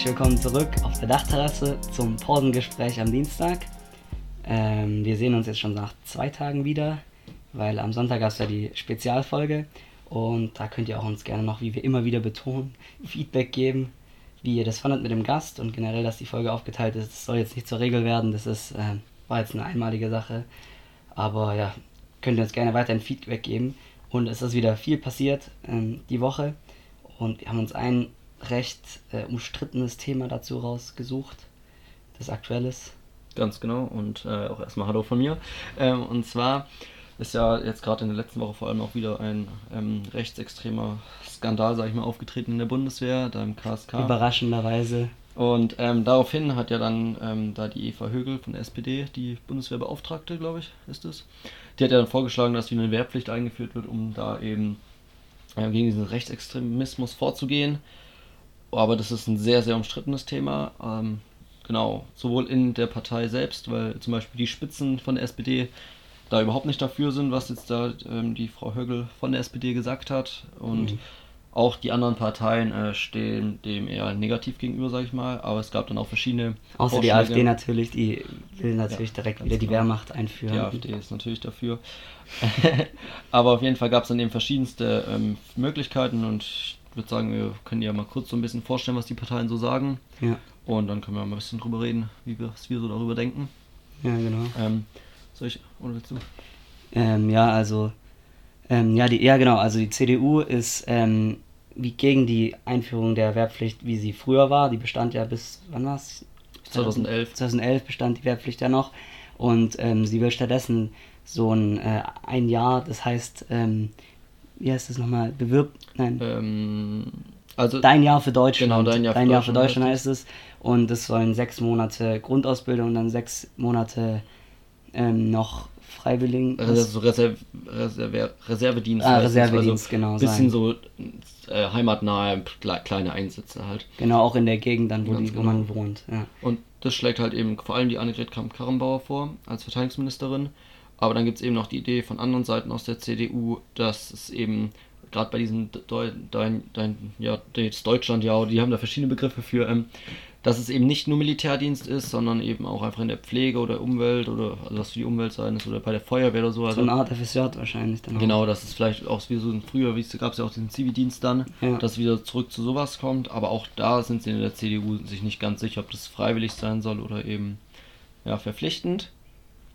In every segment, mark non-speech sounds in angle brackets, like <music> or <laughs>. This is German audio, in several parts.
Herzlich willkommen zurück auf der Dachterrasse zum Pausengespräch am Dienstag. Ähm, wir sehen uns jetzt schon nach zwei Tagen wieder, weil am Sonntag gab es ja die Spezialfolge und da könnt ihr auch uns gerne noch, wie wir immer wieder betonen, Feedback geben, wie ihr das fandet mit dem Gast und generell, dass die Folge aufgeteilt ist. Das soll jetzt nicht zur Regel werden, das ist, äh, war jetzt eine einmalige Sache. Aber ja, könnt ihr uns gerne weiterhin Feedback geben. Und es ist wieder viel passiert ähm, die Woche und wir haben uns ein recht äh, umstrittenes Thema dazu rausgesucht, das aktuell ist. Ganz genau und äh, auch erstmal Hallo von mir. Ähm, und zwar ist ja jetzt gerade in der letzten Woche vor allem auch wieder ein ähm, rechtsextremer Skandal, sage ich mal, aufgetreten in der Bundeswehr, da im KSK. Überraschenderweise. Und ähm, daraufhin hat ja dann ähm, da die Eva Högel von der SPD, die Bundeswehrbeauftragte, glaube ich, ist es, die hat ja dann vorgeschlagen, dass wieder eine Wehrpflicht eingeführt wird, um da eben äh, gegen diesen Rechtsextremismus vorzugehen. Aber das ist ein sehr, sehr umstrittenes Thema. Ähm, genau, sowohl in der Partei selbst, weil zum Beispiel die Spitzen von der SPD da überhaupt nicht dafür sind, was jetzt da ähm, die Frau Högel von der SPD gesagt hat. Und mhm. auch die anderen Parteien äh, stehen dem eher negativ gegenüber, sage ich mal. Aber es gab dann auch verschiedene. Außer Vorschläge. die AfD natürlich, die will natürlich ja, direkt wieder die genau. Wehrmacht einführen. Die AfD ist natürlich dafür. <laughs> Aber auf jeden Fall gab es dann eben verschiedenste ähm, Möglichkeiten und würde sagen, wir können ja mal kurz so ein bisschen vorstellen, was die Parteien so sagen. Ja. Und dann können wir mal ein bisschen drüber reden, wie wir, was wir so darüber denken. Ja, genau. Ähm, soll ich, oder willst du? Ähm, ja, also, ähm, ja, die, ja, genau, also die CDU ist ähm, wie gegen die Einführung der Wehrpflicht, wie sie früher war. Die bestand ja bis, wann war es? 2011. 2011 bestand die Wehrpflicht ja noch. Und ähm, sie will stattdessen so ein, äh, ein Jahr, das heißt, ähm, wie heißt das nochmal? Bewirb, nein. Ähm, also dein Jahr für Deutschland. Genau, dein Jahr für, dein Jahr für Deutschland, heißt es. Und es sollen sechs Monate Grundausbildung und dann sechs Monate ähm, noch Freiwilligen. Also Reserv Reserv Reservedienst. Ah, Reservedienst, also genau. Bisschen sein. so äh, heimatnahe kleine Einsätze halt. Genau, auch in der Gegend dann, wo, die, genau. wo man wohnt. Ja. Und das schlägt halt eben vor allem die Annegret Kramp-Karrenbauer vor als Verteidigungsministerin. Aber dann gibt es eben noch die Idee von anderen Seiten aus der CDU, dass es eben gerade bei diesem Deu Dein, Dein, ja, jetzt Deutschland, ja, die haben da verschiedene Begriffe für, ähm, dass es eben nicht nur Militärdienst ist, sondern eben auch einfach in der Pflege oder Umwelt oder also was für die Umwelt sein ist oder bei der Feuerwehr oder so. Also, so eine Art FSJ wahrscheinlich dann. Auch. Genau, dass es vielleicht auch wie so ein früher, wie es gab es ja auch den Zivildienst dann, ja. dass wieder zurück zu sowas kommt. Aber auch da sind sie in der CDU sich nicht ganz sicher, ob das freiwillig sein soll oder eben ja, verpflichtend.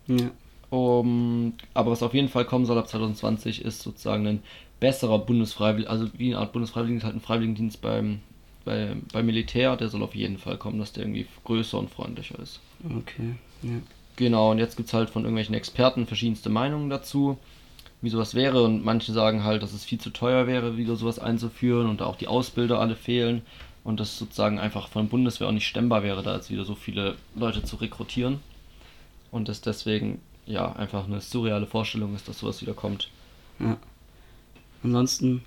Ja. Um, aber was auf jeden Fall kommen soll ab 2020 ist sozusagen ein besserer Bundesfreiwillig, also wie eine Art Bundesfreiwilligendienst, halt ein Freiwilligendienst beim, bei, beim Militär, der soll auf jeden Fall kommen, dass der irgendwie größer und freundlicher ist. Okay, ja. Genau, und jetzt gibt es halt von irgendwelchen Experten verschiedenste Meinungen dazu, wie sowas wäre. Und manche sagen halt, dass es viel zu teuer wäre, wieder sowas einzuführen und auch die Ausbilder alle fehlen und das sozusagen einfach von der Bundeswehr auch nicht stemmbar wäre, da jetzt wieder so viele Leute zu rekrutieren. Und das deswegen ja, einfach eine surreale Vorstellung ist, dass sowas wieder kommt. Ja. Ansonsten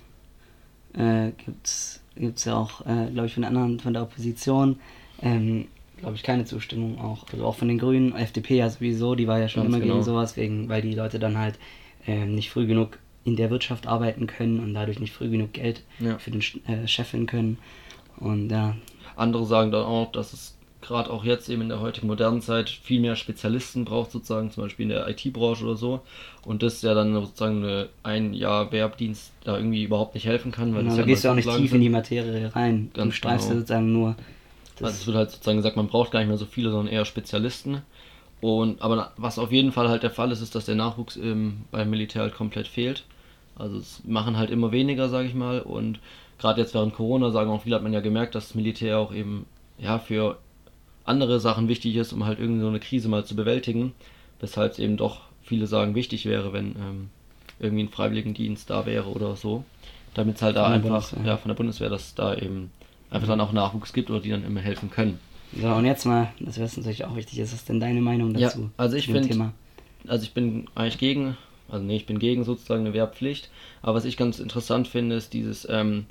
äh, gibt es ja auch, äh, glaube ich, von anderen, von der Opposition, ähm, glaube ich, keine Zustimmung auch. Also auch von den Grünen, FDP ja sowieso, die war ja schon Ganz immer genau. gegen sowas, wegen, weil die Leute dann halt äh, nicht früh genug in der Wirtschaft arbeiten können und dadurch nicht früh genug Geld ja. für den äh, Chefin können. Und ja. Andere sagen dann auch, dass es gerade auch jetzt eben in der heutigen modernen Zeit viel mehr Spezialisten braucht, sozusagen, zum Beispiel in der IT-Branche oder so. Und das ja dann sozusagen eine, ein Jahr Werbdienst da irgendwie überhaupt nicht helfen kann. Weil genau, da ja gehst du auch nicht tief in die Materie rein. Ganz du streifst genau. sozusagen nur. Also es wird halt sozusagen gesagt, man braucht gar nicht mehr so viele, sondern eher Spezialisten. Und aber was auf jeden Fall halt der Fall ist, ist, dass der Nachwuchs im, beim Militär halt komplett fehlt. Also es machen halt immer weniger, sage ich mal. Und gerade jetzt während Corona sagen auch viele, hat man ja gemerkt, dass das Militär auch eben ja für andere Sachen wichtig ist, um halt irgendwie so eine Krise mal zu bewältigen, weshalb es eben doch viele sagen wichtig wäre, wenn ähm, irgendwie ein Freiwilligendienst da wäre oder so, damit es halt da einfach ja. von der Bundeswehr, dass da eben einfach dann auch Nachwuchs gibt oder die dann immer helfen können. So und jetzt mal, das wäre natürlich auch wichtig, ist was denn deine Meinung dazu? Ja, also ich finde, also ich bin eigentlich gegen, also nee, ich bin gegen sozusagen eine Wehrpflicht, aber was ich ganz interessant finde, ist dieses ähm,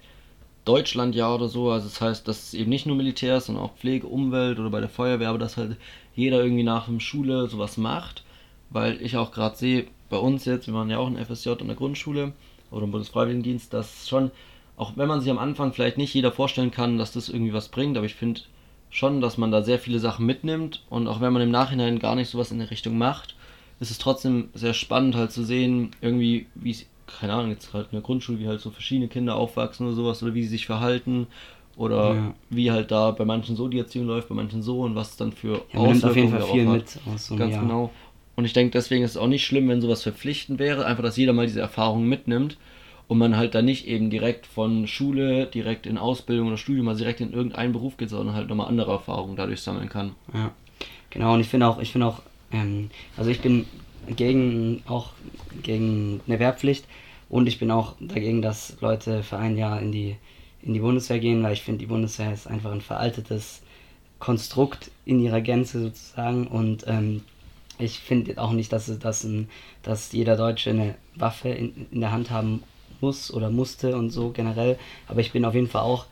Deutschlandjahr oder so. Also das heißt, dass es eben nicht nur Militär ist, sondern auch Pflege, Umwelt oder bei der Feuerwehr, aber dass halt jeder irgendwie nach dem Schule sowas macht. Weil ich auch gerade sehe, bei uns jetzt, wir machen ja auch ein FSJ in der Grundschule oder im Bundesfreiwilligendienst, dass schon auch wenn man sich am Anfang vielleicht nicht jeder vorstellen kann, dass das irgendwie was bringt, aber ich finde schon, dass man da sehr viele Sachen mitnimmt und auch wenn man im Nachhinein gar nicht sowas in der Richtung macht, ist es trotzdem sehr spannend halt zu sehen, irgendwie, wie es, keine Ahnung, jetzt halt in der Grundschule, wie halt so verschiedene Kinder aufwachsen oder sowas oder wie sie sich verhalten oder ja. wie halt da bei manchen so die Erziehung läuft, bei manchen so und was dann für ja, man nimmt auf jeden Fall viel mit aus so Ganz Jahr. genau. Und ich denke, deswegen ist es auch nicht schlimm, wenn sowas verpflichtend wäre, einfach, dass jeder mal diese Erfahrungen mitnimmt und man halt da nicht eben direkt von Schule, direkt in Ausbildung oder Studium mal direkt in irgendeinen Beruf geht, sondern halt nochmal andere Erfahrungen dadurch sammeln kann. Ja, genau. Und ich finde auch, ich finde auch, ähm, also ich bin gegen auch gegen eine Wehrpflicht. Und ich bin auch dagegen, dass Leute für ein Jahr in die in die Bundeswehr gehen, weil ich finde, die Bundeswehr ist einfach ein veraltetes Konstrukt in ihrer Gänze sozusagen. Und ähm, ich finde auch nicht, dass, dass, ein, dass jeder Deutsche eine Waffe in, in der Hand haben muss oder musste und so generell, aber ich bin auf jeden Fall auch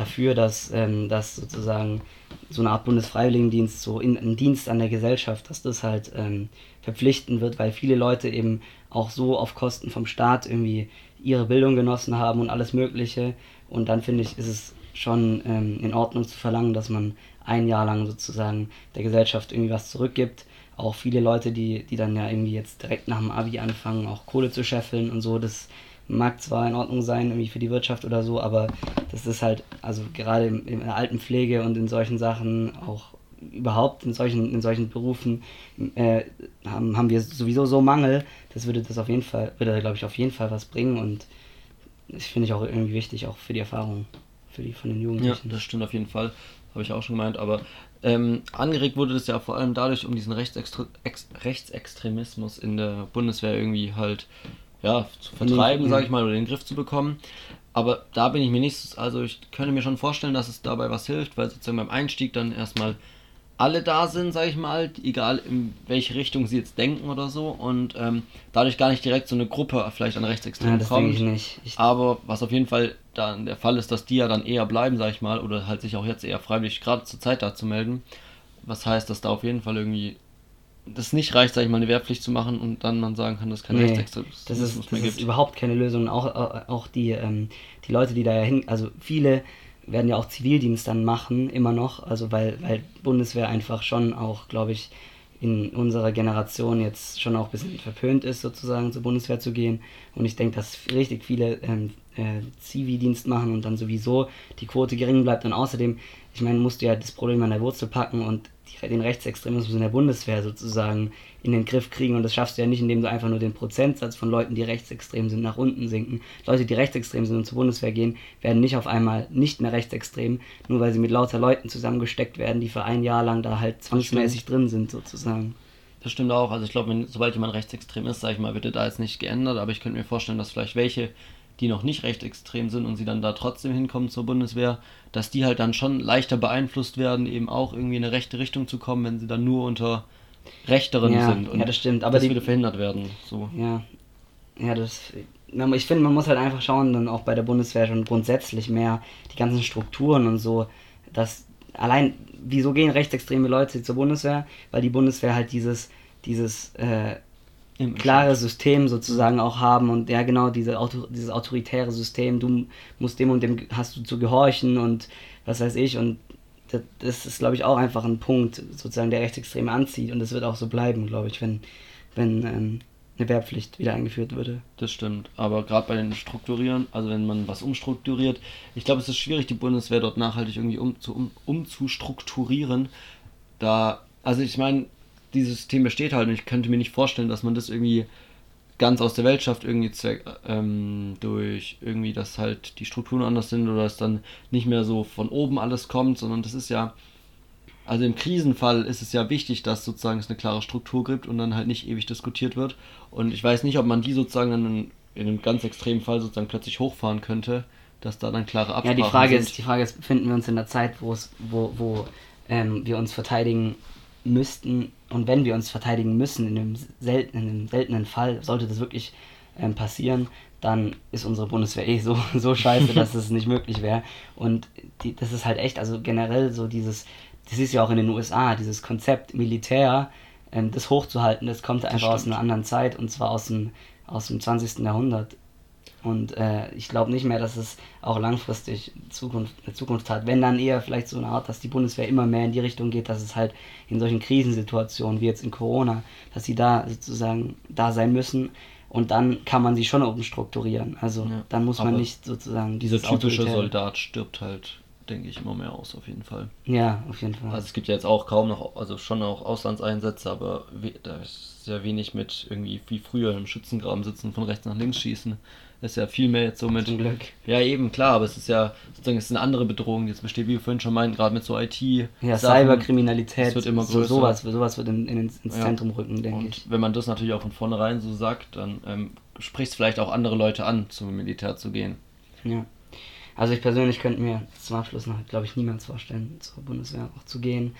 dafür, dass, ähm, dass sozusagen so eine Art Bundesfreiwilligendienst, so in, ein Dienst an der Gesellschaft, dass das halt ähm, verpflichten wird, weil viele Leute eben auch so auf Kosten vom Staat irgendwie ihre Bildung genossen haben und alles Mögliche und dann finde ich, ist es schon ähm, in Ordnung zu verlangen, dass man ein Jahr lang sozusagen der Gesellschaft irgendwie was zurückgibt. Auch viele Leute, die, die dann ja irgendwie jetzt direkt nach dem Abi anfangen, auch Kohle zu scheffeln und so, das mag zwar in Ordnung sein, irgendwie für die Wirtschaft oder so, aber das ist halt, also gerade in, in der Altenpflege und in solchen Sachen, auch überhaupt in solchen, in solchen Berufen, äh, haben, haben wir sowieso so Mangel, das würde das auf jeden Fall, würde glaube ich auf jeden Fall was bringen und das finde ich auch irgendwie wichtig, auch für die Erfahrung für die von den Jugendlichen. Ja, das stimmt auf jeden Fall. Habe ich auch schon gemeint. Aber ähm, angeregt wurde das ja vor allem dadurch, um diesen Rechtsextre Ex Rechtsextremismus in der Bundeswehr irgendwie halt ja, zu vertreiben, sage ich mal, oder in den Griff zu bekommen. Aber da bin ich mir nicht, also ich könnte mir schon vorstellen, dass es dabei was hilft, weil sozusagen beim Einstieg dann erstmal alle da sind, sage ich mal, egal in welche Richtung sie jetzt denken oder so und ähm, dadurch gar nicht direkt so eine Gruppe vielleicht an Rechtsextremen ja, kommt. Ich nicht. Ich aber was auf jeden Fall dann der Fall ist, dass die ja dann eher bleiben, sage ich mal, oder halt sich auch jetzt eher freiwillig gerade zur Zeit da zu melden. Was heißt, dass da auf jeden Fall irgendwie das nicht reicht, sage ich mal, eine Wehrpflicht zu machen und dann man sagen kann, dass kein nee, Rechtsextremismus das ist, das ist überhaupt keine Lösung. Auch, auch die, ähm, die Leute, die da ja hin, also viele werden ja auch Zivildienst dann machen, immer noch, also weil, weil Bundeswehr einfach schon auch, glaube ich, in unserer Generation jetzt schon auch ein bisschen verpönt ist, sozusagen zur Bundeswehr zu gehen. Und ich denke, dass richtig viele ähm, äh, Zivildienst machen und dann sowieso die Quote gering bleibt. Und außerdem, ich meine, musst du ja das Problem an der Wurzel packen und die, den Rechtsextremismus in der Bundeswehr sozusagen in den Griff kriegen. Und das schaffst du ja nicht, indem du einfach nur den Prozentsatz von Leuten, die rechtsextrem sind, nach unten sinken. Leute, die rechtsextrem sind und zur Bundeswehr gehen, werden nicht auf einmal nicht mehr rechtsextrem, nur weil sie mit lauter Leuten zusammengesteckt werden, die für ein Jahr lang da halt zwangsmäßig drin sind, sozusagen. Das stimmt auch. Also ich glaube, sobald jemand rechtsextrem ist, sage ich mal, wird da jetzt nicht geändert, aber ich könnte mir vorstellen, dass vielleicht welche, die noch nicht rechtsextrem sind und sie dann da trotzdem hinkommen zur Bundeswehr, dass die halt dann schon leichter beeinflusst werden, eben auch irgendwie in eine rechte Richtung zu kommen, wenn sie dann nur unter Rechteren ja, sind. Und ja, das stimmt. Aber das die, würde verhindert werden. So. Ja, ja, das. Ich finde, man muss halt einfach schauen, dann auch bei der Bundeswehr schon grundsätzlich mehr die ganzen Strukturen und so, dass allein, wieso gehen rechtsextreme Leute zur Bundeswehr? Weil die Bundeswehr halt dieses, dieses äh, klare System sozusagen auch haben und ja genau diese Auto, dieses autoritäre System, du musst dem und dem hast du zu gehorchen und was weiß ich und das, das ist, glaube ich, auch einfach ein Punkt, sozusagen, der Rechtsextreme anzieht. Und das wird auch so bleiben, glaube ich, wenn, wenn ähm, eine Wehrpflicht wieder eingeführt würde. Das stimmt. Aber gerade bei den Strukturieren, also wenn man was umstrukturiert, ich glaube, es ist schwierig, die Bundeswehr dort nachhaltig irgendwie um, zu, um, umzustrukturieren. Da, also ich meine, dieses System besteht halt und ich könnte mir nicht vorstellen, dass man das irgendwie ganz aus der Welt schafft, irgendwie zweck, ähm, durch irgendwie, dass halt die Strukturen anders sind oder dass dann nicht mehr so von oben alles kommt, sondern das ist ja, also im Krisenfall ist es ja wichtig, dass sozusagen es eine klare Struktur gibt und dann halt nicht ewig diskutiert wird. Und ich weiß nicht, ob man die sozusagen dann in, in einem ganz extremen Fall sozusagen plötzlich hochfahren könnte, dass da dann klare Absprachen Ja, die Frage sind. ist, die Frage ist, befinden wir uns in der Zeit, wo es, wo, wo ähm, wir uns verteidigen müssten und wenn wir uns verteidigen müssen, in einem, selten, in einem seltenen Fall, sollte das wirklich ähm, passieren, dann ist unsere Bundeswehr eh so, <laughs> so scheiße, dass es nicht möglich wäre. Und die, das ist halt echt, also generell so dieses, das ist ja auch in den USA, dieses Konzept Militär, ähm, das hochzuhalten, das kommt einfach das aus einer anderen Zeit und zwar aus dem, aus dem 20. Jahrhundert. Und äh, ich glaube nicht mehr, dass es auch langfristig Zukunft, eine Zukunft hat. Wenn dann eher vielleicht so eine Art, dass die Bundeswehr immer mehr in die Richtung geht, dass es halt in solchen Krisensituationen wie jetzt in Corona, dass sie da sozusagen da sein müssen. Und dann kann man sie schon umstrukturieren. Also Ja, dann muss man nicht sozusagen Dieser dieses typische Soldat stirbt halt, denke ich, immer mehr aus, auf jeden Fall. Ja, auf jeden Fall. Also es gibt ja jetzt auch kaum noch, also schon auch Auslandseinsätze, aber we- da ist sehr wenig mit irgendwie wie früher im Schützengraben sitzen, von rechts nach links schießen. Das ist ja viel mehr jetzt so mit. Zum Glück. Ja, eben, klar, aber es ist ja sozusagen, es ist eine andere Bedrohung, die jetzt besteht, wie wir vorhin schon meinten, gerade mit so IT. Ja, Sachen. Cyberkriminalität, wird immer so, größer. sowas, sowas wird in, in, ins Ja. Zentrum rücken, denke Und ich. wenn man das natürlich auch von vornherein so sagt, dann ähm, spricht es vielleicht auch andere Leute an, zum Militär zu gehen. Ja. Also ich persönlich könnte mir zum Abschluss noch, glaube ich, niemals vorstellen, zur Bundeswehr auch zu gehen.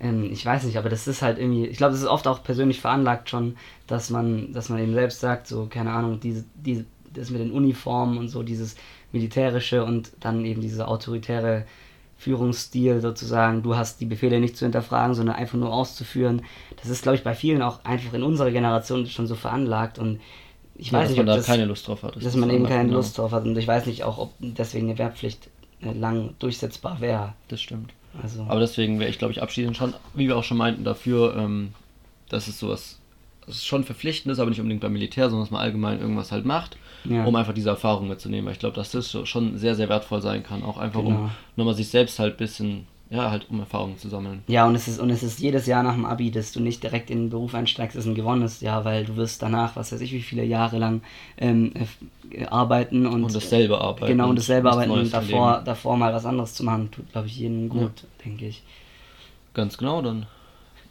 Ähm, ich weiß nicht, aber das ist halt irgendwie, ich glaube, das ist oft auch persönlich veranlagt schon, dass man, dass man eben selbst sagt, so, keine Ahnung, diese, diese, das mit den Uniformen und so, dieses militärische und dann eben dieser autoritäre Führungsstil sozusagen, du hast die Befehle nicht zu hinterfragen, sondern einfach nur auszuführen. Das ist, glaube ich, bei vielen auch einfach in unserer Generation schon so veranlagt und ich Ja, weiß dass nicht, man ob da das, keine Lust drauf hat. dass man eben keine genau. Lust drauf hat. Und ich weiß nicht auch, ob deswegen eine Wehrpflicht äh, lang durchsetzbar wäre. Das stimmt. Also, Aber deswegen wäre ich, glaube ich, abschließend schon, wie wir auch schon meinten, dafür, ähm, dass es sowas, dass es schon verpflichtend ist, aber nicht unbedingt beim Militär, sondern dass man allgemein irgendwas halt macht, Ja. um einfach diese Erfahrung mitzunehmen. Weil ich glaube, dass das so- schon sehr, sehr wertvoll sein kann. Auch einfach, Genau. um nochmal sich selbst halt ein bisschen, ja, halt um Erfahrungen zu sammeln. ja, und es ist und es ist jedes Jahr nach dem Abi, dass du nicht direkt in den Beruf einsteigst, ist ein gewonnenes Jahr, weil du wirst danach, was weiß ich, wie viele Jahre lang ähm, äh, arbeiten und, Und dasselbe arbeiten. genau und dasselbe was arbeiten und davor, davor mal was anderes zu machen, tut, glaube ich, jedem gut, denke ich. Ganz genau, dann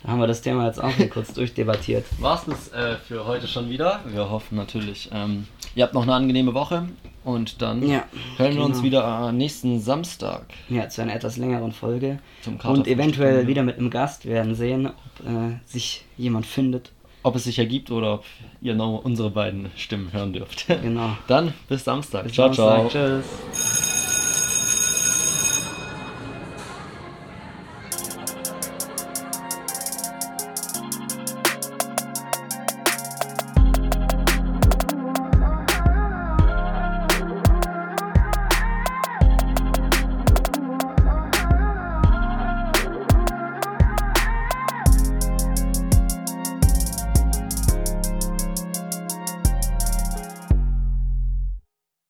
Da haben wir das Thema jetzt auch hier kurz <laughs> durchdebattiert. war's das äh, für heute schon wieder. Wir hoffen natürlich, ähm, ihr habt noch eine angenehme Woche und dann Ja, hören wir uns genau. wieder nächsten Samstag Ja, zu einer etwas längeren Folge. zum Und eventuell wieder mit einem Gast. Wir werden sehen, ob äh, sich jemand findet. Ob es sich ergibt oder ob ihr noch unsere beiden Stimmen hören dürft. Genau. <laughs> Dann bis Samstag. Bis ciao, Samstag. ciao. Tschüss.